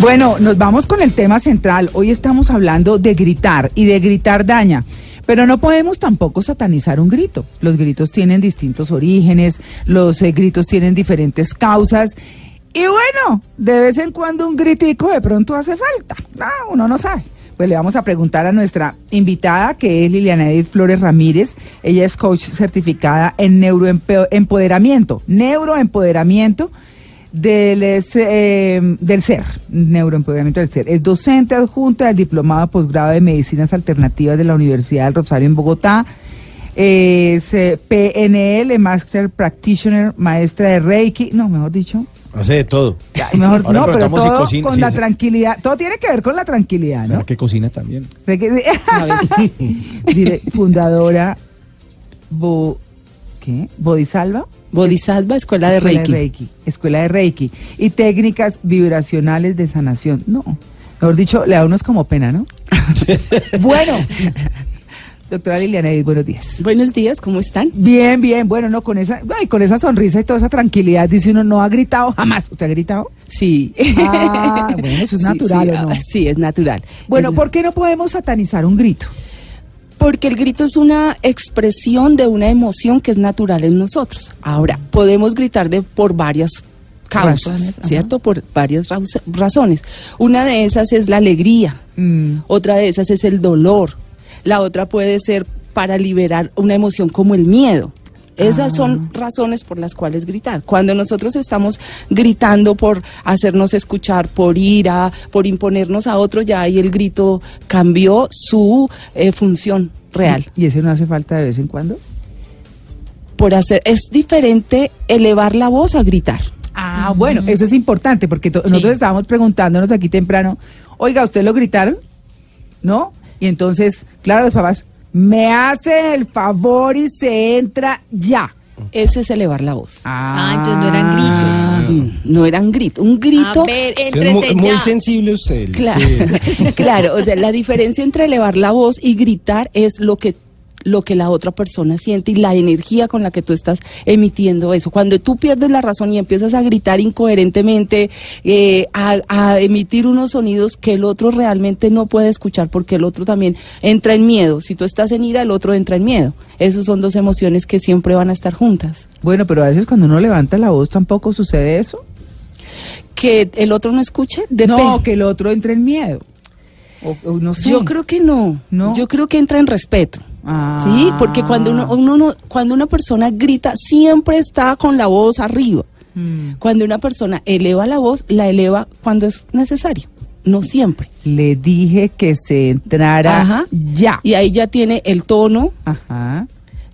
Bueno, nos vamos con el tema central. Hoy estamos hablando de gritar y de gritar daña. Pero no podemos tampoco satanizar un grito. Los gritos tienen distintos orígenes, los eh, gritos tienen diferentes causas. Y bueno, de vez en cuando un gritico de pronto hace falta. No, uno no sabe. Pues le vamos a preguntar a nuestra invitada, que es Liliana Edith Flores Ramírez. Ella es coach certificada en neuroempoderamiento. Neuroempoderamiento del, eh, del ser, neuroempoderamiento del ser. Es docente adjunta del Diplomado Posgrado de Medicinas Alternativas de la Universidad del Rosario en Bogotá. Es eh, PNL, Master Practitioner, maestra de Reiki, no, mejor dicho. Hace de todo. Ya, mejor, Ahora no, pero todo cocina, con sí, la sí. tranquilidad. Todo tiene que ver con la tranquilidad, ¿no? ¿Será que cocina también? Reiki- Dire- fundadora Bo, ¿qué? Bodhisalva. Bodhisattva, Escuela de Escuela Reiki. Escuela de Reiki. Y técnicas vibracionales de sanación. No, mejor dicho, le da a unos como pena, ¿no? bueno, doctora Liliana Edith, buenos días. Buenos días, ¿cómo están? Bien, bien, bueno, no, con esa, ay, con esa sonrisa y toda esa tranquilidad, dice uno, no ha gritado jamás. ¿Usted ha gritado? Sí. Ah, bueno, eso es natural, Sí, ¿o no? ah, sí, es natural. Bueno, Es- ¿por qué no podemos satanizar un grito? Porque el grito es una expresión de una emoción que es natural en nosotros. Ahora, podemos gritar de por varias causas, Razones, ajá. ¿cierto? Por varias razones. Una de esas es la alegría, Mm, otra de esas es el dolor, la otra puede ser para liberar una emoción como el miedo. Esas Ah. son razones por las cuales gritar. Cuando nosotros estamos gritando por hacernos escuchar, por ira, por imponernos a otro, ya ahí el grito cambió su eh, función real. ¿Y ese no hace falta de vez en cuando? Por hacer es diferente elevar la voz a gritar. Ah, bueno, eso es importante porque nosotros estábamos preguntándonos aquí temprano, oiga, ¿usted lo gritaron? ¿No? Y entonces, claro, los papás, me hace el favor y se entra ya. Ese es elevar la voz. Ah, entonces no eran gritos. Mm, No eran gritos. Un grito A ver, Sí, es entrese muy, sensible usted. Claro, sí. claro, o sea, la diferencia entre elevar la voz y gritar es lo que lo que la otra persona siente y la energía con la que tú estás emitiendo eso. Cuando tú pierdes la razón y empiezas a gritar incoherentemente, eh, a, a emitir unos sonidos que el otro realmente no puede escuchar porque el otro también entra en miedo. Si tú estás en ira, el otro entra en miedo. Esas son dos emociones que siempre van a estar juntas. Bueno, pero a veces cuando uno levanta la voz tampoco sucede eso. Que el otro no escuche, depende. No, que el otro entre en miedo. O, o no sé. Yo creo que no. ¿No? Yo creo que entra en respeto. Ah. Sí, porque cuando uno, uno no- cuando una persona grita siempre está con la voz arriba. Mm. Cuando una persona eleva la voz, la eleva cuando es necesario, no siempre. Le dije que se entrara Ajá. ya. Y ahí ya tiene el tono, Ajá.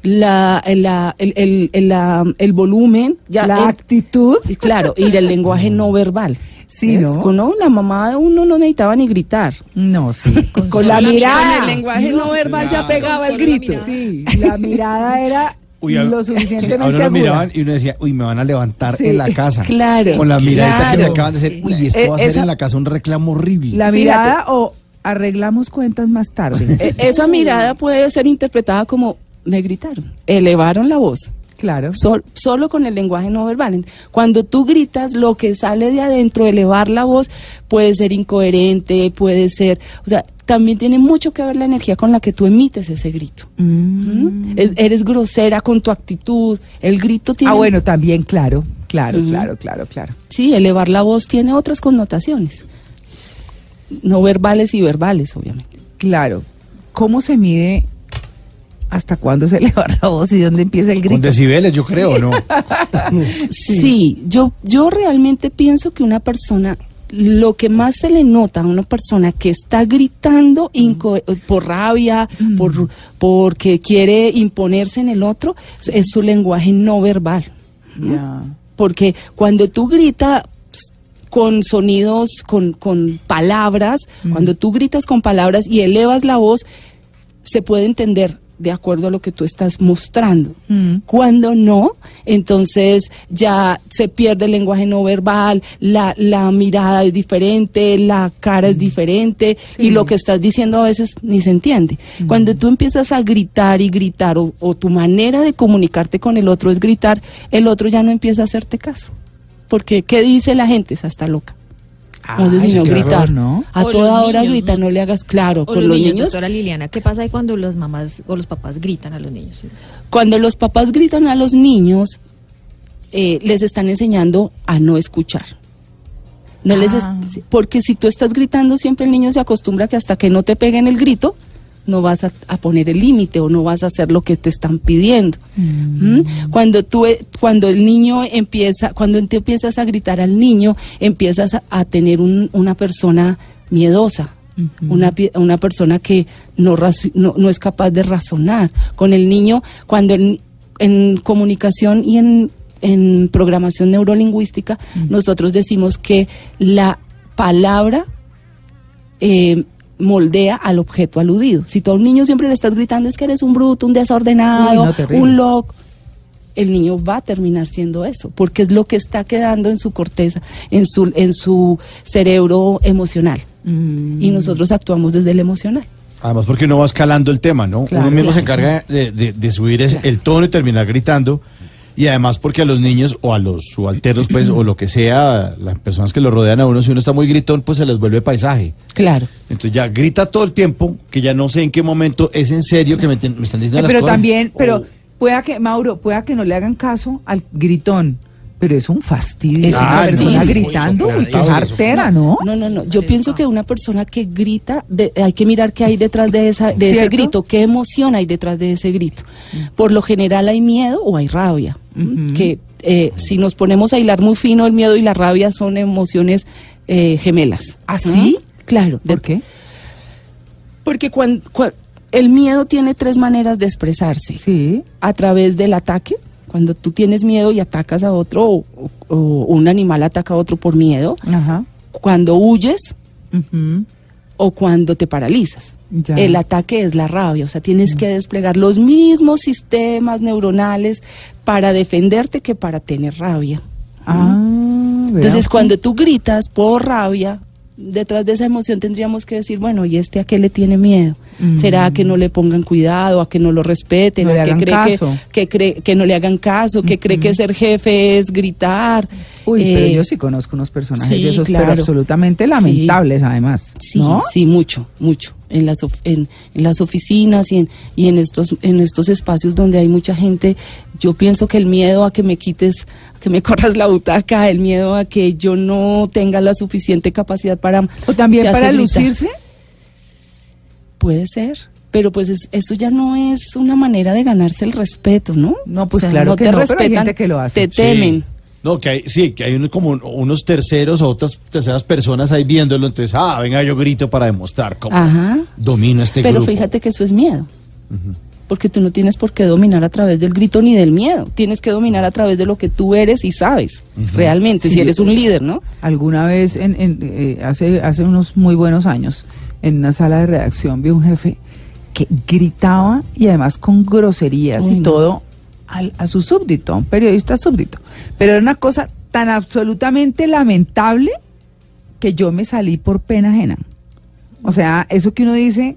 la, la- el, el- el- la- el volumen, ya la actitud. claro, y el lenguaje no verbal. Sí. ¿no? Con- no, La mamá de uno no necesitaba ni gritar. No, sí. Con, la la mirada. mirada. el lenguaje no, verbal ya pegaba el la grito. mirada. Sí, la mirada era Uy, a- lo suficientemente a uno lo miraban y uno decía, uy, me van a levantar Sí, en la casa. claro, Con la miradita que me acaban de hacer, uy, esto Eh, va a ser en la casa un reclamo horrible. La Fíjate. mirada o arreglamos cuentas más tarde. E- Esa mirada puede ser interpretada como me gritaron, elevaron la voz, claro. sol- solo con el lenguaje no verbal. Cuando tú gritas, lo que sale de adentro, elevar la voz, puede ser incoherente, puede ser, o sea, también tiene mucho que ver la energía con la que tú emites ese grito. Mm. ¿Mm? Es- eres grosera con tu actitud, el grito tiene... Ah, bueno, también, claro. Claro, claro, claro, claro. Sí, elevar la voz tiene otras connotaciones, no verbales y verbales, obviamente. Claro. ¿Cómo se mide hasta cuándo se eleva la voz y dónde empieza el Con grito? decibeles, yo creo, ¿no? Sí, yo, yo realmente pienso que una persona lo que más se le nota a una persona que está gritando inco- por rabia, por porque quiere imponerse en el otro, es su lenguaje no verbal. Ya. Porque cuando tú gritas con sonidos, con, con palabras, cuando tú gritas con palabras y elevas la voz, se puede entender de acuerdo a lo que tú estás mostrando. Mm. Cuando no, entonces ya se pierde el lenguaje no verbal, la, la mirada es diferente, la cara es diferente y lo que estás diciendo a veces ni se entiende. Cuando tú empiezas a gritar y gritar o, o tu manera de comunicarte con el otro es gritar, el otro ya no empieza a hacerte caso. Porque, ¿qué dice la gente? Esa está loca. No sé si no gritar. ¿no? A O toda los hora niños, grita, ¿no? no le hagas claro. O Con los, los niños, niños, doctora Liliana, ¿qué pasa ahí cuando las mamás o los papás gritan a los niños? cuando los papás gritan a los niños, eh, les están enseñando a no escuchar. No les es- Ah. porque si tú estás gritando, siempre el niño se acostumbra que hasta que no te peguen el grito, no vas a, a poner el límite o no vas a hacer lo que te están pidiendo. ¿Mm? Cuando tú, e- cuando el niño empieza, cuando tú empiezas a gritar al niño, empiezas a, a tener un- una persona miedosa, una, una persona que no, no, no es capaz de razonar. Con el niño, cuando el- en comunicación y en, en programación neurolingüística, nosotros decimos que la palabra eh, moldea al objeto aludido. Si tú a un niño siempre le estás gritando es que eres un bruto, un desordenado, Uy, no, terrible. un loco, el niño va a terminar siendo eso, porque es lo que está quedando en su corteza, en su, en su cerebro emocional. Mm. Y nosotros actuamos desde el emocional. Además, porque no va escalando el tema, ¿no? Claro, Uno mismo se encarga de, de- de subir el tono y terminar gritando. Y además porque a los niños o a los subalternos, pues, o lo que sea, las personas que lo rodean a uno, si uno está muy gritón, pues se les vuelve paisaje. Claro. Entonces ya grita todo el tiempo, que ya no sé en qué momento es en serio que me, ten- me están diciendo Eh, las pero cosas. también, pero O- pueda que, Mauro, pueda que no le hagan caso al gritón, pero es un fastidio. Es un una persona gritando, qué sopladito, sartera, ¿no? No, no, no. Yo pienso que una persona que grita, de- hay que mirar qué hay detrás de, esa, de ese grito, qué emoción hay detrás de ese grito. Por lo general hay miedo o hay rabia. Que eh, si nos ponemos a hilar muy fino, el miedo y la rabia son emociones eh, gemelas. ¿Ah, ¿no? sí? Claro. ¿Por qué? Porque cuan- cua- el miedo tiene tres maneras de expresarse. Sí. A través del ataque, cuando tú tienes miedo y atacas a otro, o, un animal ataca a otro por miedo. Ajá. Cuando huyes, o cuando te paralizas. Ya. El ataque es la rabia, o sea, tienes que desplegar los mismos sistemas neuronales para defenderte que para tener rabia. Ah, Entonces, cuando tú gritas por rabia, detrás de esa emoción tendríamos que decir, bueno, ¿y este a qué le tiene miedo? Mm. ¿Será a que no le pongan cuidado, a que no lo respeten, No a que cree que, caso. que cree que no le hagan caso, que cree que ser jefe es gritar? Uy, pero Eh, yo sí conozco unos personajes sí, de esos, pero absolutamente Sí. lamentables, además. Sí, ¿no? sí, mucho, mucho. En las, of- en, en las oficinas y, en, y en, estos, en estos espacios donde hay mucha gente, yo pienso que el miedo a que me quites, a que me corras la butaca, el miedo a que yo no tenga la suficiente capacidad para... O también te para lucirse. Puede ser. Pero pues es- eso ya no es una manera de ganarse el respeto, ¿no? No, pues claro que no, pero hay gente que lo hace. Te temen. Sí. No, que hay, sí, que hay uno, como un- unos terceros o otras terceras personas ahí viéndolo, entonces, ah, venga, yo grito para demostrar cómo Ajá. domino este Pero grupo. fíjate que eso es miedo. Porque tú no tienes por qué dominar a través del grito ni del miedo. Tienes que dominar a través de lo que tú eres y sabes. Realmente, Sí, si eres un líder, ¿no? Alguna vez, en, en, eh, hace, hace unos muy buenos años, en una sala de redacción vi un jefe que gritaba y además con groserías Uy, y no. todo al- a su súbdito, a un periodista súbdito. Pero era una cosa tan absolutamente lamentable que yo me salí por pena ajena. O sea, eso que uno dice,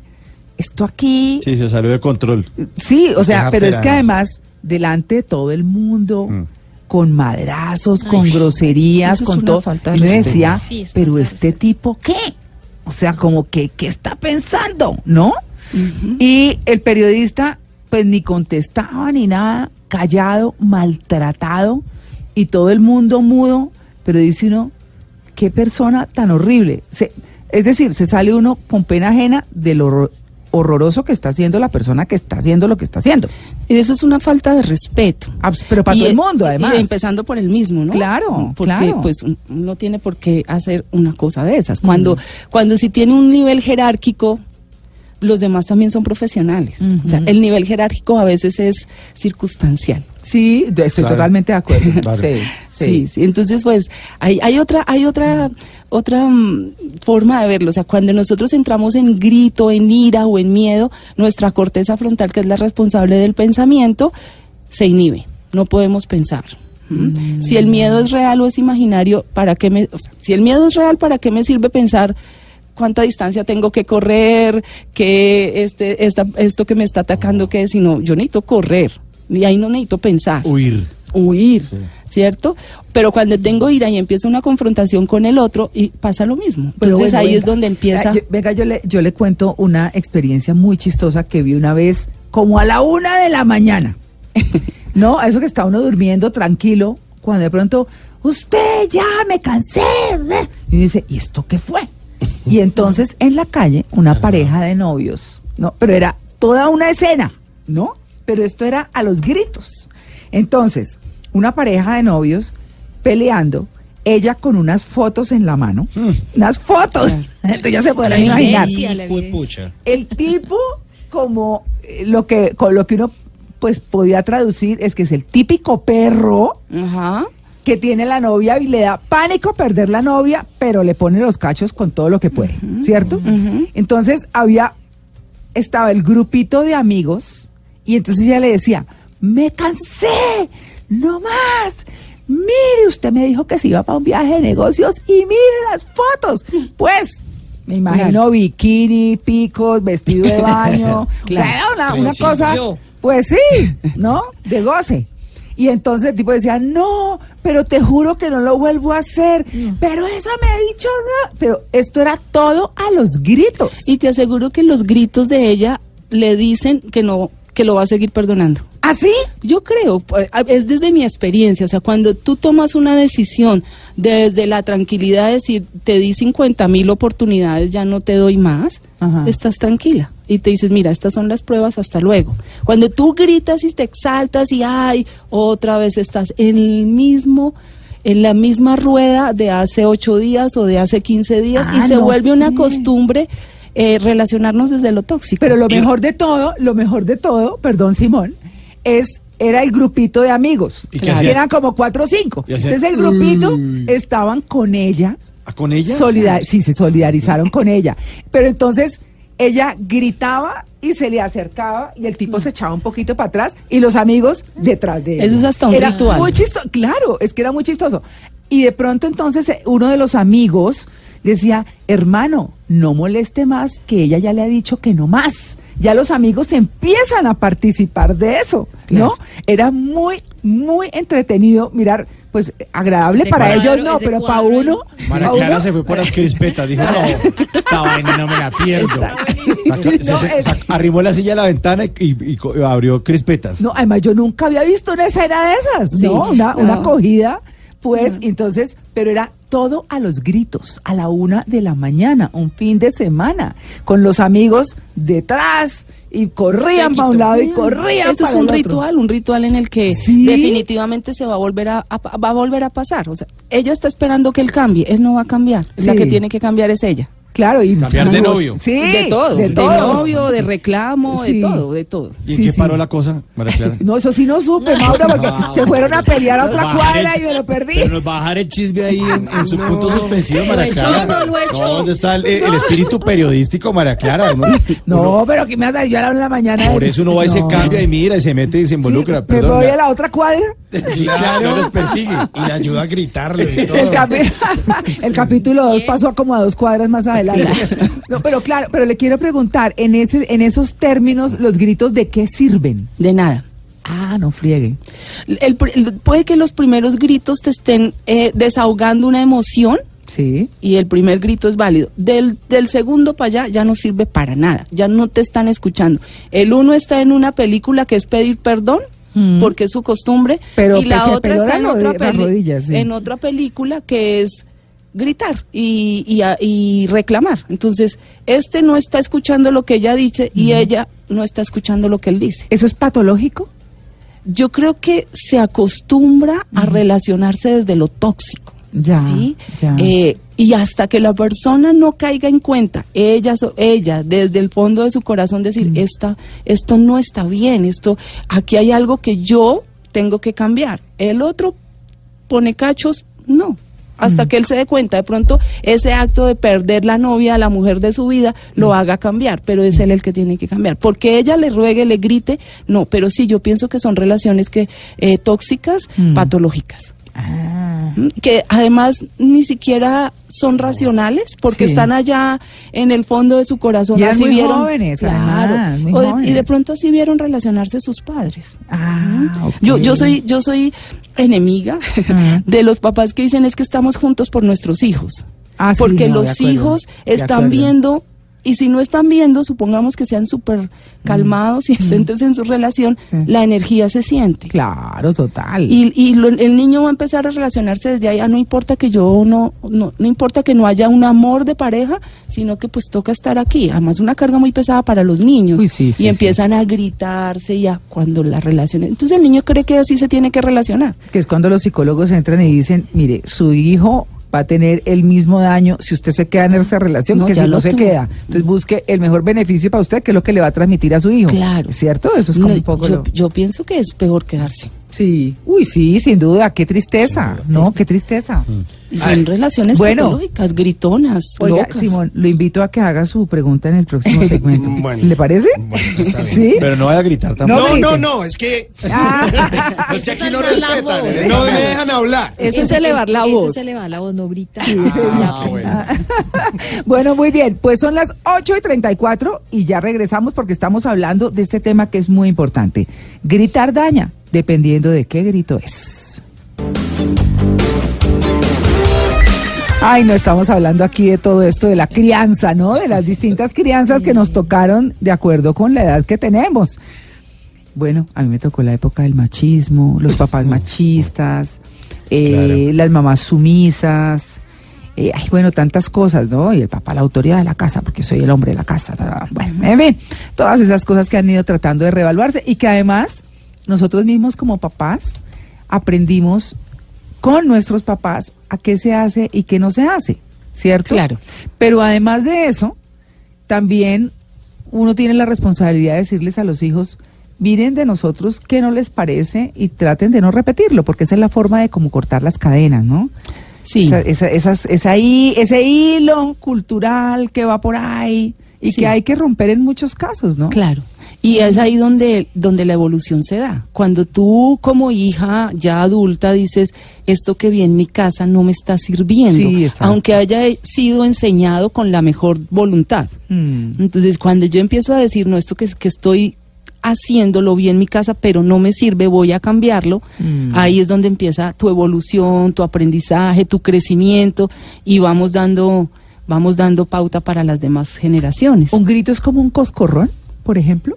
esto aquí, Sí, se salió de control. Sí, o sea, pero es que además, delante de todo el mundo, Mm. con madrazos, con Ay, groserías, con todo, falta de y uno respeto. decía, Sí, es pero este tipo, ¿qué? O sea, como que, ¿qué está pensando? ¿No? Y el periodista, pues ni contestaba ni nada, callado, maltratado, y todo el mundo mudo, pero dice uno, qué persona tan horrible. Se- es decir, se sale uno con pena ajena de lo, horroroso que está haciendo la persona que está haciendo lo que está haciendo. Y eso es una falta de respeto. Abs- Pero para Y, todo el eh, mundo, y además. empezando por el mismo, ¿no? Claro, Porque claro. pues uno tiene por qué hacer una cosa de esas. Cuando, cuando si tiene un nivel jerárquico, los demás también son profesionales. O sea, el nivel jerárquico a veces es circunstancial. Sí, estoy Claro. totalmente de acuerdo. Claro. Sí, Sí, sí. sí. Entonces, pues, hay, hay otra, hay otra, otra mm, forma de verlo. O sea, cuando nosotros entramos en grito, en ira o en miedo, nuestra corteza frontal, que es la responsable del pensamiento, se inhibe. No podemos pensar. ¿Mm? Si el miedo es real o es imaginario, ¿para qué me, o sea, si el miedo es real, ¿para qué me sirve pensar cuánta distancia tengo que correr, que este, esta, esto que me está atacando, qué es? Sino, yo necesito correr. Y ahí no necesito pensar Huir. huir, ¿cierto? Pero cuando tengo ira y empieza una confrontación con el otro, y pasa lo mismo. Entonces bueno, ahí venga. es donde empieza. Yo- venga, yo le, yo le cuento una experiencia muy chistosa que vi una vez, como a la una de la mañana. no, a eso que está uno durmiendo tranquilo, cuando de pronto, usted ya me cansé. de-". Y uno dice, ¿y esto qué fue? Y entonces en la calle, una pareja de novios, ¿no? Pero era toda una escena, ¿no? Pero esto era a los gritos. Entonces, una pareja de novios peleando, ella con unas fotos en la mano, unas fotos, entonces ya se podrán La imaginar. la. El tipo, como eh, lo que, con lo que uno pues podía traducir es que es el típico perro Ajá. Que tiene la novia y le da pánico perder la novia, pero le pone los cachos con todo lo que puede, ¿cierto? Entonces había, estaba el grupito de amigos y entonces ella le decía, me cansé, no más. Mire, usted me dijo que se iba para un viaje de negocios y mire las fotos. Pues, me imagino Claro. bikini, picos, vestido de baño. O sea, Claro. era una, cosa, pues sí, ¿no? De goce. Y entonces el tipo decía, no, pero te juro que no lo vuelvo a hacer. Pero esa me ha dicho no. Pero esto era todo a los gritos. Y te aseguro que los gritos de ella le dicen que no, que lo va a seguir perdonando. ¿Así? Yo creo, pues, a- es desde mi experiencia, o sea, cuando tú tomas una decisión desde la tranquilidad de decir, te di 50 mil oportunidades, ya no te doy más, Ajá. estás tranquila y te dices, mira, estas son las pruebas, hasta luego. Cuando tú gritas y te exaltas y, ay, otra vez estás en el mismo en la misma rueda de hace ocho días o de hace 15 días y Ah, se no vuelve una costumbre eh, relacionarnos desde lo tóxico. Pero lo mejor de todo, lo mejor de todo, perdón Simón, es era el grupito de amigos. ¿Y qué que hacían? eran como cuatro o cinco. Entonces el grupito estaban con ella. ¿Ah, ¿Con ella? solidar- sí, se solidarizaron con ella. Pero entonces ella gritaba y se le acercaba y el tipo se echaba un poquito para atrás y los amigos detrás de él. Eso es hasta un era ritual. Muy chistoso, claro, es que era muy chistoso. Y de pronto entonces eh, uno de los amigos decía, hermano, no moleste más que ella ya le ha dicho que no más. Ya los amigos empiezan a participar de eso, ¿no? Claro. Era muy, muy entretenido mirar, pues agradable Ese para cuadro, ellos no, pero para uno... María pa' Clara uno- se fue por las crispetas. Dijo, no, esta vaina no me la pierdo. Saca- se- No, arrimó la silla a la ventana y, y- y co- abrió crispetas. No, además yo nunca había visto una escena de esas, Sí, ¿no? Una, no. una acogida, pues, entonces, pero era todo a los gritos, a la una de la mañana, un fin de semana, con los amigos detrás y corrían para un lado y corrían Eso es un el otro. ritual, un ritual en el que Sí. definitivamente se va a volver a, a- va a volver a pasar. O sea, ella está esperando que él cambie, él no va a cambiar. La que tiene que cambiar es ella. Claro, y Cambiar de novio. Sí, de todo, de novio, de reclamo, Sí. de todo, de todo. ¿Y en Sí, qué sí. paró la cosa, María Clara? No, eso sí no supe, Mauro, porque se fueron a pelear a otra Bajar cuadra el- y me lo perdí. Pero nos va a dejar el chisme ahí en, en su punto suspensivo, Lo María Clara. no lo echó. No, ¿Dónde está el, el espíritu periodístico, María Clara? Uno- No, pero que me vas a salir yo a la una de la mañana. por eso uno va y se cambia y mira y se mete y se involucra. Sí, me Perdón. voy la- a la otra cuadra. Sí, claro, los persigue. Y le ayuda a gritarle y El, todo. capi- el capítulo 2 pasó como a dos cuadras más adelante. No, pero claro, pero le quiero preguntar, en ese, en esos términos, los gritos de qué sirven. De nada. Ah, no friegue. El pr- el- puede que los primeros gritos te estén eh, desahogando una emoción Sí. y el primer grito es válido. Del, del segundo para allá ya no sirve para nada, ya no te están escuchando. El uno está en una película que es pedir perdón. Mm. Porque es su costumbre, Pero y la otra está en otra, rodi- las peli- rodillas, sí. en otra película que es gritar y, y, reclamar. Entonces, este no está escuchando lo que ella dice y ella no está escuchando lo que él dice. ¿Eso es patológico? Yo creo que se acostumbra a relacionarse desde lo tóxico. Ya, ¿sí? ya. Eh, y hasta que la persona no caiga en cuenta, ella, ella desde el fondo de su corazón decir, esta, esto no está bien, esto, aquí hay algo que yo tengo que cambiar. El otro pone cachos, no. Hasta que él se dé cuenta, de pronto ese acto de perder la novia, la mujer de su vida, lo haga cambiar, pero es él el que tiene que cambiar. Porque ella le ruegue, le grite, no, pero sí, yo pienso que son relaciones que eh, tóxicas, Mm. patológicas. Ah. Que además ni siquiera son racionales porque Sí. están allá en el fondo de su corazón. Y así muy vieron jóvenes, claro además, muy O de- y de pronto así vieron relacionarse sus padres. Ah, yo yo soy yo soy enemiga de los papás que dicen es que estamos juntos por nuestros hijos Ah, sí, porque no, los hijos están viendo y si no están viendo, supongamos que sean súper calmados y decentes en su relación, Mm. La energía se siente. Claro, total. Y, y lo- el niño va a empezar a relacionarse desde allá, no importa que yo no, no, no importa que no haya un amor de pareja, sino que pues toca estar aquí. Además, una carga muy pesada para los niños. Uy, sí, sí, y empiezan a gritarse ya cuando la relación. Entonces el niño cree que así se tiene que relacionar. que es cuando los psicólogos entran y dicen, mire, su hijo va a tener el mismo daño si usted se queda en esa relación No, que si no se tuvo. queda. Entonces busque el mejor beneficio para usted, que es lo que le va a transmitir a su hijo. Claro. ¿Cierto? Eso es como No, un poco yo, lo- yo pienso que es peor quedarse. Sí. Uy, sí, sin duda. Qué tristeza. No, qué tristeza. Y son relaciones bueno. patológicas, gritonas, Oiga, locas. Simón, lo invito a que haga su pregunta en el próximo segmento. Bueno. ¿Le parece? Bueno, está bien. ¿Sí? Pero no vaya a gritar tampoco. No, no, no, es que, Ah, es que aquí Eso no respetan, voz. ¿eh? no me dejan hablar. Eso es elevar la eso voz. es elevar la voz, no gritar. Ah, bueno. bueno, muy bien. Pues son las 8 y 34 y ya regresamos porque estamos hablando de este tema que es muy importante. Gritar daña, dependiendo de qué grito es. Ay, no estamos hablando aquí de todo esto de la crianza, ¿no? De las distintas crianzas que nos tocaron de acuerdo con la edad que tenemos. Bueno, a mí me tocó la época del machismo, los papás machistas, eh, las mamás sumisas, eh, ay, bueno, tantas cosas, ¿no? Y el papá, la autoridad de la casa, porque soy el hombre de la casa. Bueno, en fin, todas esas cosas que han ido tratando de revaluarse y que además nosotros mismos como papás aprendimos con nuestros papás a qué se hace y qué no se hace, ¿cierto? Claro. Pero además de eso, también uno tiene la responsabilidad de decirles a los hijos, miren de nosotros qué no les parece y traten de no repetirlo, porque esa es la forma de como cortar las cadenas, ¿no? Sí. Esa, esa- esas- esa hi- ese hilo cultural que va por ahí y Sí. que hay que romper en muchos casos, ¿no? Claro. Y es ahí donde, donde la evolución se da. Cuando tú como hija ya adulta dices, esto que vi en mi casa no me está sirviendo, Sí, aunque haya sido enseñado con la mejor voluntad. Mm. Entonces, cuando yo empiezo a decir, no, esto que, que estoy haciendo lo vi en mi casa, pero no me sirve, voy a cambiarlo, Mm. ahí es donde empieza tu evolución, tu aprendizaje, tu crecimiento y vamos dando, vamos dando pauta para las demás generaciones. ¿Un grito es como un coscorrón, por ejemplo?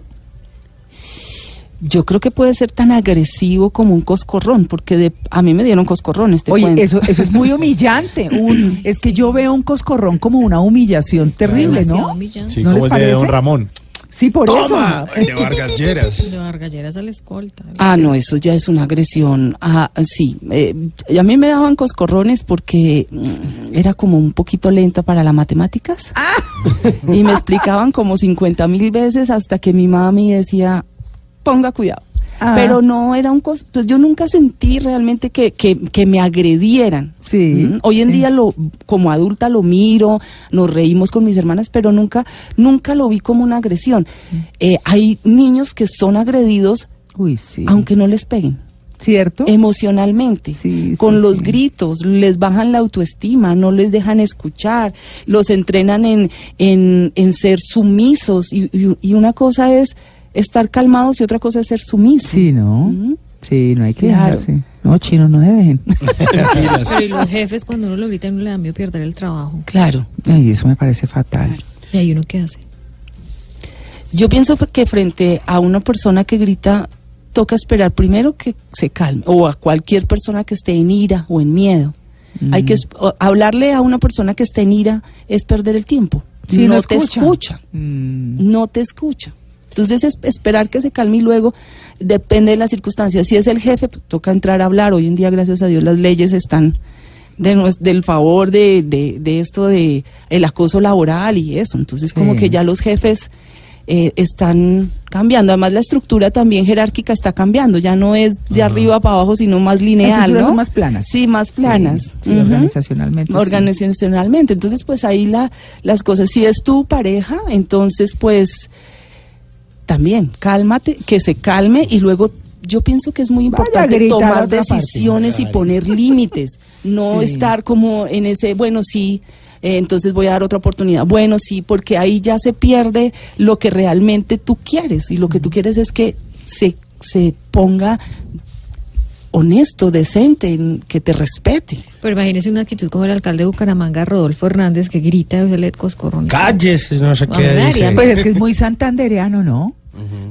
Yo creo que puede ser tan agresivo como un coscorrón, porque de, a mí me dieron coscorrones. Te Oye, cuento. eso, eso es muy humillante. Un- es que yo veo un coscorrón como una humillación terrible, ¿no? humillante. Sí, ¿No como les el de Don parece? Ramón. Sí, por Toma, eso. de Vargas Lleras. De Vargalleras a la escolta. Ah, no, eso ya es una agresión. Ah, sí, eh, a mí me daban coscorrones porque mm, era como un poquito lenta para las matemáticas. Y me explicaban como 50 mil veces hasta que mi mami decía, ponga cuidado. Ah. Pero no era un cos pues yo nunca sentí realmente que, que, que me agredieran. Sí, Mm, Hoy en sí. día lo, como adulta lo miro, nos reímos con mis hermanas, pero nunca, nunca lo vi como una agresión. Mm. Eh, hay niños que son agredidos Uy, sí. aunque no les peguen ¿Cierto? emocionalmente, Sí, con sí, los sí. gritos, les bajan la autoestima, no les dejan escuchar, los entrenan en, en, en ser sumisos y, y- y una cosa es estar calmados y otra cosa es ser sumiso. Sí, ¿no? Sí, no hay que Claro. dejarse. No, chino, no se dejen. Pero y los jefes cuando uno lo grita no le da miedo perder el trabajo. Claro. Ay, eso me parece fatal. ¿Y ahí uno qué hace? Yo pienso que frente a una persona que grita, toca esperar primero que se calme, o a cualquier persona que esté en ira o en miedo. Hay que es- o- hablarle a una persona que está en ira es perder el tiempo. Sí, no, no te escucha. escucha. Mm. No te escucha. Entonces es esperar que se calme y luego depende de las circunstancias. Si es el jefe, pues, toca entrar a hablar. Hoy en día, gracias a Dios, las leyes están de del favor de, de, de esto de el acoso laboral y eso. Entonces como Sí. que ya los jefes eh, están cambiando. Además la estructura también jerárquica está cambiando. Ya no es de arriba para abajo, sino más lineal, ¿no? son más planas. Sí, más planas. Sí, organizacionalmente. Organizacionalmente. Entonces, pues ahí la, las cosas. Si es tu pareja, entonces, pues también cálmate, que se calme y luego. Yo pienso que es muy importante tomar parte. decisiones y poner límites, no Sí. estar como en ese, bueno, sí, eh, entonces voy a dar otra oportunidad. Bueno, sí, porque ahí ya se pierde lo que realmente tú quieres y lo que tú quieres es que se, se ponga honesto, decente, en- que te respete. Pero imagínese una actitud como el alcalde de Bucaramanga, Rodolfo Hernández, que grita y se le coscorrón. Calles, no sé qué dice. Pues es que es muy santandereano, ¿no?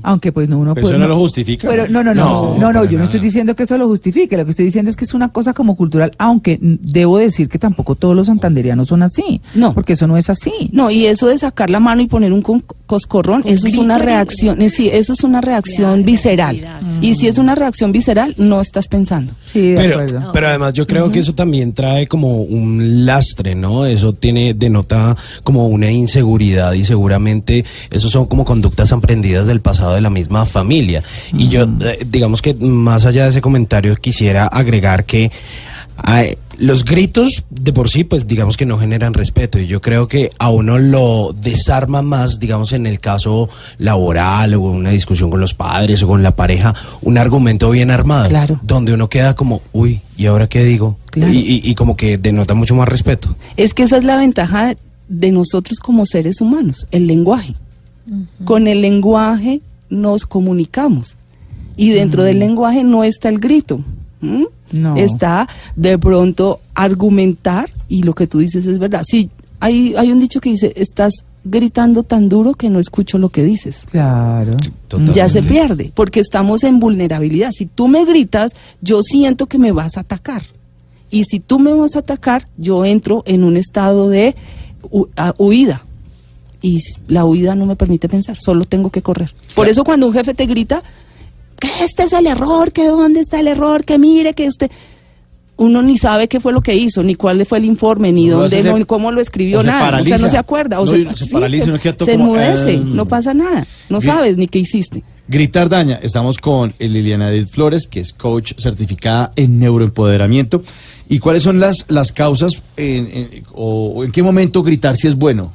Aunque pues no uno Pero puede. eso no lo justifica. Pero no, no, no, No, no, yo no estoy diciendo que eso lo justifique, lo que estoy diciendo es que es una cosa como cultural, aunque debo decir que tampoco todos los santanderianos son así. No. Porque eso no es así. No, y eso de sacar la mano y poner un con- coscorrón, eso es una reacción, eh, sí, eso es una reacción visceral. Y si es una reacción visceral, no estás pensando. Sí, de Pero, acuerdo. pero además yo creo que eso también trae como un lastre, ¿no? Eso tiene, denota como una inseguridad y seguramente eso son como conductas aprendidas del pasado de la misma familia. Y yo, eh, digamos que más allá de ese comentario, quisiera agregar que ay, los gritos de por sí, pues digamos que no generan respeto y yo creo que a uno lo desarma más, digamos en el caso laboral o una discusión con los padres o con la pareja, un argumento bien armado, Claro. donde uno queda como, uy, ¿y ahora qué digo? Claro. Y, y- y como que denota mucho más respeto. Es que esa es la ventaja de, nosotros como seres humanos, el lenguaje. Con el lenguaje nos comunicamos. Y dentro del lenguaje no está el grito. No. Está de pronto argumentar y lo que tú dices es verdad. Sí, hay, hay un dicho que dice, estás gritando tan duro que no escucho lo que dices. Claro. Totalmente. Ya se pierde, porque estamos en vulnerabilidad. Si tú me gritas, yo siento que me vas a atacar. Y si tú me vas a atacar, yo entro en un estado de hu- huida. Y la huida no me permite pensar, solo tengo que correr. Por eso cuando un jefe te grita, que este es el error, que dónde está el error, que mire, que usted... Uno ni sabe qué fue lo que hizo, ni cuál fue el informe, ni No, dónde, no, ni cómo lo escribió, nada. O sea, no se acuerda. O No, se, y uno se paraliza, se, como, enmudece, eh, no pasa nada. No sabes ni qué hiciste. Gritar daña. Estamos con Liliana Edith Flores, que es coach certificada en neuroempoderamiento. ¿Y cuáles son las, las causas en- en- o, o en qué momento gritar si es bueno?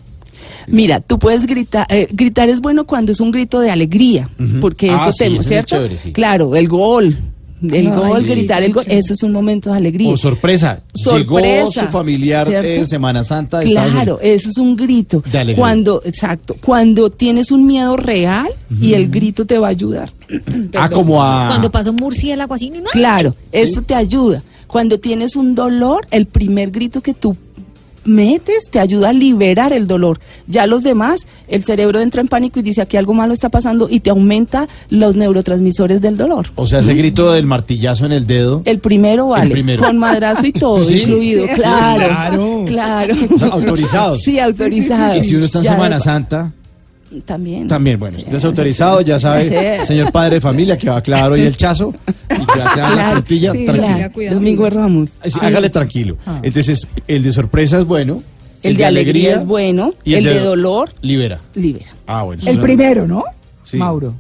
Mira, tú puedes gritar, eh, gritar es bueno cuando es un grito de alegría, porque Ah, eso sí, te, es ¿cierto? chévere, sí. Claro, el gol, el Ay, gol, sí, gritar el gol, eso es un momento de alegría. O sorpresa. Llegó Sorpresa, su familiar ¿cierto? de Semana Santa de Claro, eso es un grito. De alegría. Cuando, exacto, cuando tienes un miedo real y el grito te va a ayudar. Ah, como a... Cuando pasa un murciélago así, no, Claro, eso te ayuda. Cuando tienes un dolor, el primer grito que tú metes te ayuda a liberar el dolor. Ya los demás, el cerebro entra en pánico y dice aquí algo malo está pasando y te aumenta los neurotransmisores del dolor. O sea, ese grito del martillazo en el dedo. El primero vale, primero. con madrazo y todo Sí. incluido, Sí, claro, claro. claro. O sea, autorizados. Sí, autorizado. Y si uno está en Ya Semana de- Santa, También. también, bueno, si usted es autorizado, ya sabe, Sí. señor padre de familia, que va a clavar hoy el chazo y que va a quedar la Claro, tortilla sí, tranquila. claro. cuidado. Domingo de Ramos. Sí, Sí. Hágale tranquilo. Ah. Entonces, el de sorpresa es bueno. El, de alegría, es bueno, y el, de, dolor Libera. libera. Ah, bueno. El primero, ¿no? Sí. Mauro.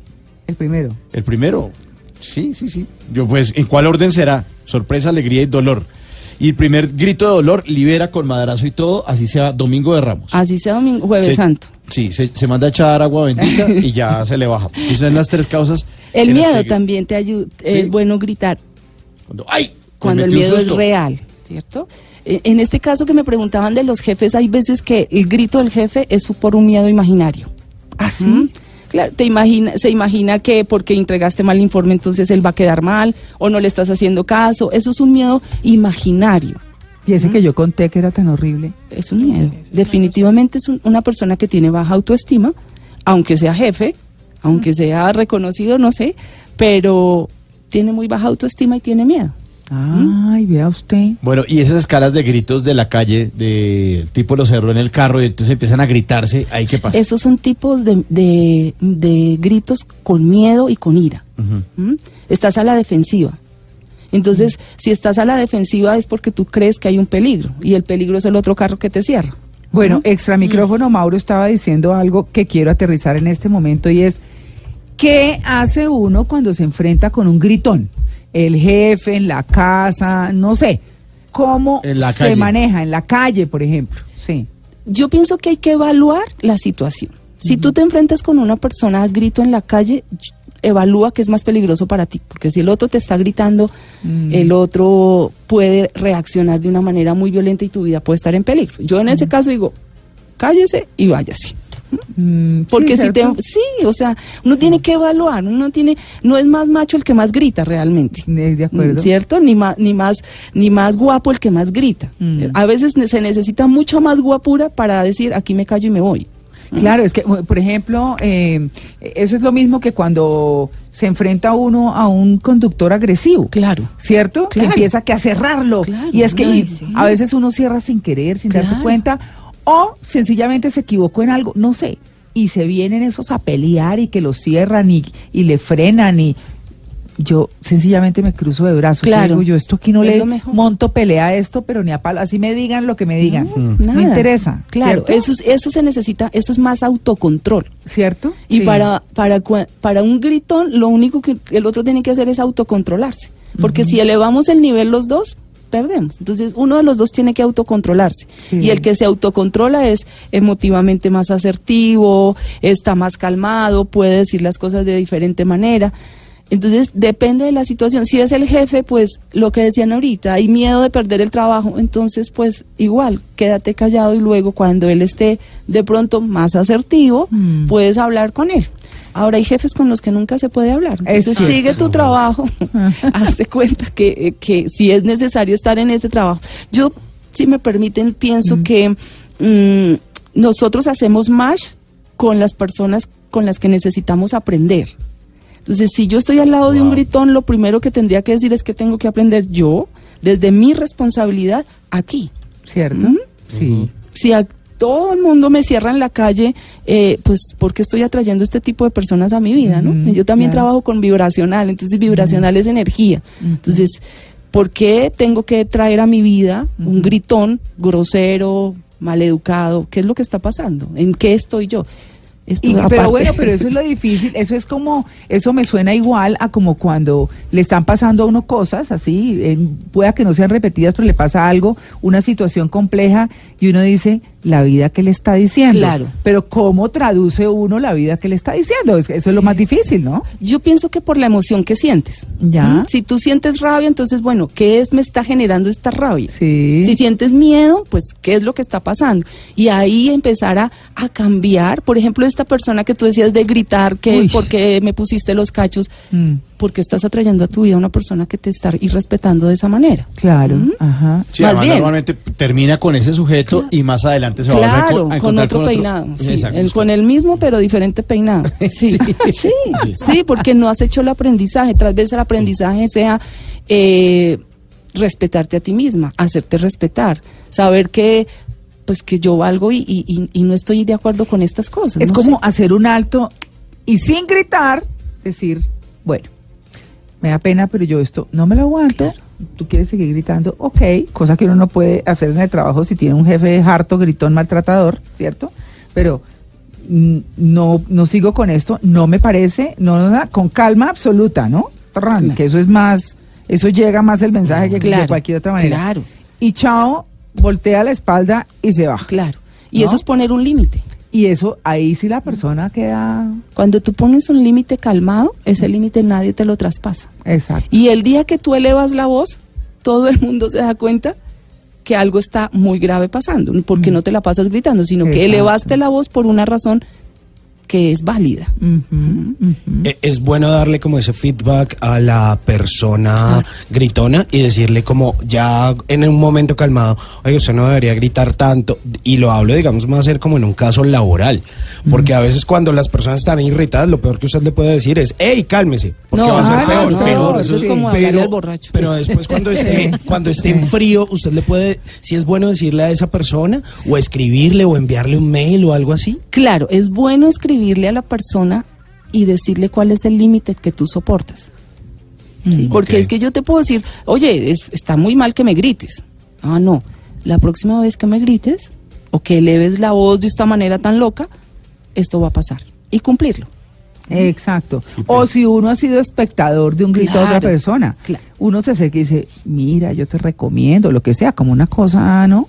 El primero. El primero. Sí, sí, sí. Yo, pues, ¿en cuál orden será? Sorpresa, alegría y dolor. Y el primer grito de dolor libera con madrazo y todo, así sea Domingo de Ramos. Así sea domingo, jueves Se- santo. Sí, se, se manda a echar agua bendita y ya se le baja. Entonces, son las tres causas. El miedo que- también te ayuda, Sí. es bueno gritar Cuando, ¡Ay! cuando el miedo es real, ¿cierto? Eh, En este caso que me preguntaban de los jefes, hay veces que el grito del jefe es por un miedo imaginario. ¿Ah, sí? ¿Mm? Claro, te imagina, se imagina que porque entregaste mal informe entonces él va a quedar mal o no le estás haciendo caso. Eso es un miedo imaginario. Y ese que yo conté que era tan horrible. Es un miedo. Definitivamente es un- una persona que tiene baja autoestima, aunque sea jefe, aunque sea reconocido, no sé, pero tiene muy baja autoestima y tiene miedo. Ay, vea usted. Bueno, y esas escalas de gritos de la calle, de tipo lo cerró en el carro y entonces empiezan a gritarse, ¿ahí qué pasa? Esos son tipos de, de- de gritos con miedo y con ira. ¿Mm? Estás a la defensiva. Entonces, si estás a la defensiva es porque tú crees que hay un peligro y el peligro es el otro carro que te cierra. Bueno, extra micrófono, Mauro estaba diciendo algo que quiero aterrizar en este momento y es, ¿qué hace uno cuando se enfrenta con un gritón? El jefe, en la casa, no sé. ¿Cómo En la se calle. maneja? En la calle, por ejemplo. Sí. Yo pienso que hay que evaluar la situación. Si tú te enfrentas con una persona a grito en la calle, evalúa qué es más peligroso para ti, porque si el otro te está gritando, el otro puede reaccionar de una manera muy violenta y tu vida puede estar en peligro. Yo en ese caso digo, cállese y váyase. Mm, Porque sí, si te, sí, o sea, uno tiene que evaluar, uno tiene, no es más macho el que más grita realmente. De, de acuerdo. ¿Cierto? Ni más, ni más, ni más guapo el que más grita. Mm. A veces se necesita mucha más guapura para decir aquí me callo y me voy. Claro, es que, por ejemplo, eh, eso es lo mismo que cuando se enfrenta uno a un conductor agresivo. Claro. ¿Cierto? Que empieza que a cerrarlo. Claro. Y es que sí. a veces uno cierra sin querer, sin darse Claro. cuenta, o sencillamente se equivocó en algo, no sé. Y se vienen esos a pelear y que lo cierran y, y le frenan y yo sencillamente me cruzo de brazos. Claro. digo, yo esto aquí no Es le monto pelea a esto, pero ni a palo. Así me digan lo que me digan. No, Nada. interesa. Claro, ¿cierto? eso, es- eso se necesita, eso es más autocontrol. ¿Cierto? Y Sí. para, para, para un gritón, lo único que el otro tiene que hacer es autocontrolarse. Porque si elevamos el nivel los dos, perdemos. Entonces, uno de los dos tiene que autocontrolarse. Sí. Y el que se autocontrola es emotivamente más asertivo, está más calmado, puede decir las cosas de diferente manera. Entonces, depende de la situación. Si es el jefe, pues lo que decían ahorita, hay miedo de perder el trabajo, entonces pues igual, quédate callado y luego cuando él esté de pronto más asertivo, Mm. puedes hablar con él. Ahora hay jefes con los que nunca se puede hablar. Es Entonces sigue tu trabajo, hazte cuenta que, que si es necesario estar en ese trabajo. Yo, si me permiten, pienso que mm, nosotros hacemos más con las personas con las que necesitamos aprender. Entonces, si yo estoy al lado de un Wow. gritón, lo primero que tendría que decir es que tengo que aprender yo, desde mi responsabilidad, aquí. ¿Cierto? ¿Mm? Sí. Si a todo el mundo me cierra en la calle, eh, pues porque estoy atrayendo este tipo de personas a mi vida, ¿no? Yo también claro. trabajo con vibracional, entonces vibracional es energía. Entonces, ¿por qué tengo que traer a mi vida un gritón grosero, maleducado? ¿Qué es lo que está pasando? ¿En qué estoy yo? Esto Y- aparte- pero bueno, pero eso es lo difícil, eso es como, eso me suena igual a como cuando le están pasando a uno cosas así, en- pueda que no sean repetidas, pero le pasa algo, una situación compleja y uno dice, la vida que le está diciendo. Claro. Pero ¿cómo traduce uno la vida que le está diciendo? Eso es lo más difícil, ¿no? Yo pienso que por la emoción que sientes. Ya. ¿Mm? Si tú sientes rabia, entonces, bueno, ¿qué es me está generando esta rabia? Sí. Si sientes miedo, pues, ¿qué es lo que está pasando? Y ahí empezar a, a cambiar. Por ejemplo, esta persona que tú decías de gritar, que porque me pusiste los cachos, Mm, porque estás atrayendo a tu vida a una persona que te está irrespetando de esa manera. claro, ¿Mm? ajá. Sí, Más además bien. normalmente termina con ese sujeto y más adelante se va a volver Claro, a con encontrar otro peinado. sí, Exacto, el- con el mismo pero diferente peinado. Sí, sí, sí, porque no has hecho el aprendizaje. Tal vez el aprendizaje sea eh, respetarte a ti misma, hacerte respetar, saber que pues que yo valgo y, y- y- y no estoy de acuerdo con estas cosas. Es no como sé. hacer un alto y sin gritar decir, bueno, me da pena, pero yo esto no me lo aguanto. Tú quieres seguir gritando, ok, cosa que uno no puede hacer en el trabajo si tiene un jefe harto, gritón, maltratador, ¿cierto? Pero mm, no, no sigo con esto, no me parece, no, no, con calma absoluta, ¿no? Que eso es más, eso llega más el mensaje que de Claro, cualquier otra manera. claro. Y chao, voltea la espalda y se va. Claro. Y ¿No? eso es poner un límite. Y eso, ahí sí la persona queda Cuando tú pones un límite calmado, ese límite nadie te lo traspasa. Exacto. Y el día que tú elevas la voz, todo el mundo se da cuenta que algo está muy grave pasando, porque Mm. no te la pasas gritando, sino que elevaste la voz por una razón que es válida. Ujú, ujú. E- Es bueno darle como ese feedback a la persona gritona y decirle como ya en un momento calmado, oye, usted no debería gritar tanto. Y lo hablo, digamos, más ser como en un caso laboral. Porque a veces cuando las personas están irritadas, lo peor que usted le puede decir es, hey, cálmese. Porque No, va a ser ah, peor. no, peor. eso es como al borracho. pero después cuando esté, cuando esté en frío, usted le puede, si es bueno decirle a esa persona, o escribirle, o enviarle un mail o algo así. Claro, es bueno escribirle a la persona y decirle cuál es el límite que tú soportas. ¿sí? Porque es que yo te puedo decir, oye, es- está muy mal que me grites. Ah, no. La próxima vez que me grites o que eleves la voz de esta manera tan loca, esto va a pasar. Y cumplirlo. Exacto. O si uno ha sido espectador de un grito de otra Claro, persona, claro. uno se acerca y dice, mira, yo te recomiendo, lo que sea, como una cosa, ¿no?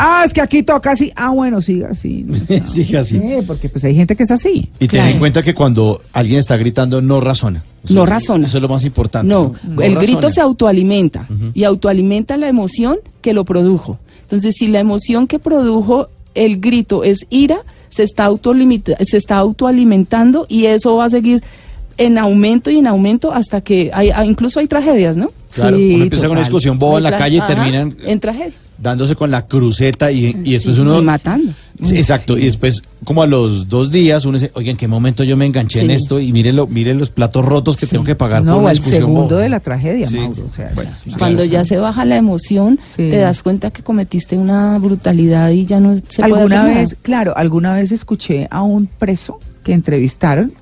Ah, es que aquí toca así. Ah, bueno, siga así. ¿no? Siga así. Sí, porque pues hay gente que es así. Y ten en cuenta que cuando alguien está gritando no razona. Eso No es- razona. Eso es lo más importante. No, No el razona. grito se autoalimenta y autoalimenta la emoción que lo produjo. Entonces, si la emoción que produjo el grito es ira, se está, autolimita- se está autoalimentando y eso va a seguir en aumento y en aumento hasta que hay, ah, incluso hay tragedias, ¿no? Claro, Sí, uno empieza con una discusión boba en la calle y terminan en tragedia. dándose con la cruceta y, y después Sí, uno... y matando. Sí, exacto, y después como a los dos días uno dice, oye, ¿en qué momento yo me enganché en esto? Y miren, lo, miren los platos rotos que tengo que pagar No, por o una el discusión segundo boba. de la tragedia, Sí. Mauro. O sea, Bueno, ya. sí. Cuando ya se baja la emoción, Sí. te das cuenta que cometiste una brutalidad y ya no se puede alguna hacer vez, nada. claro, alguna vez escuché a un preso que entrevistaron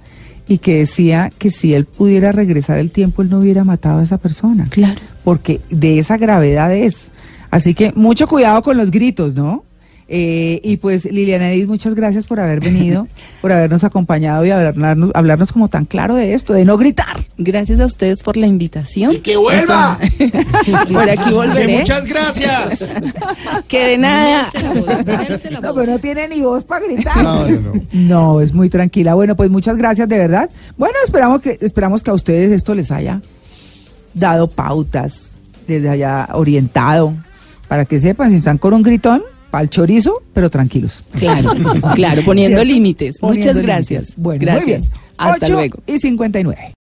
y que decía que si él pudiera regresar el tiempo, él no hubiera matado a esa persona. Claro. Porque de esa gravedad es. Así que mucho cuidado con los gritos, ¿no? Eh, y pues Liliana Edith, muchas gracias por haber venido, por habernos acompañado y hablarnos, hablarnos como tan claro de esto, de no gritar. Gracias a ustedes por la invitación. ¡Que vuelva! Por aquí volveré. muchas gracias! Que de nada. No, pero no tiene ni voz para gritar. No, no, no. No, es muy tranquila. Bueno, pues muchas gracias de verdad. Bueno, esperamos que esperamos que a ustedes esto les haya dado pautas, les haya orientado para que sepan si están con un gritón, pa'l chorizo, pero tranquilos. Claro, claro, poniendo límites. Muchas gracias. Bueno, gracias. Hasta luego. Y 59.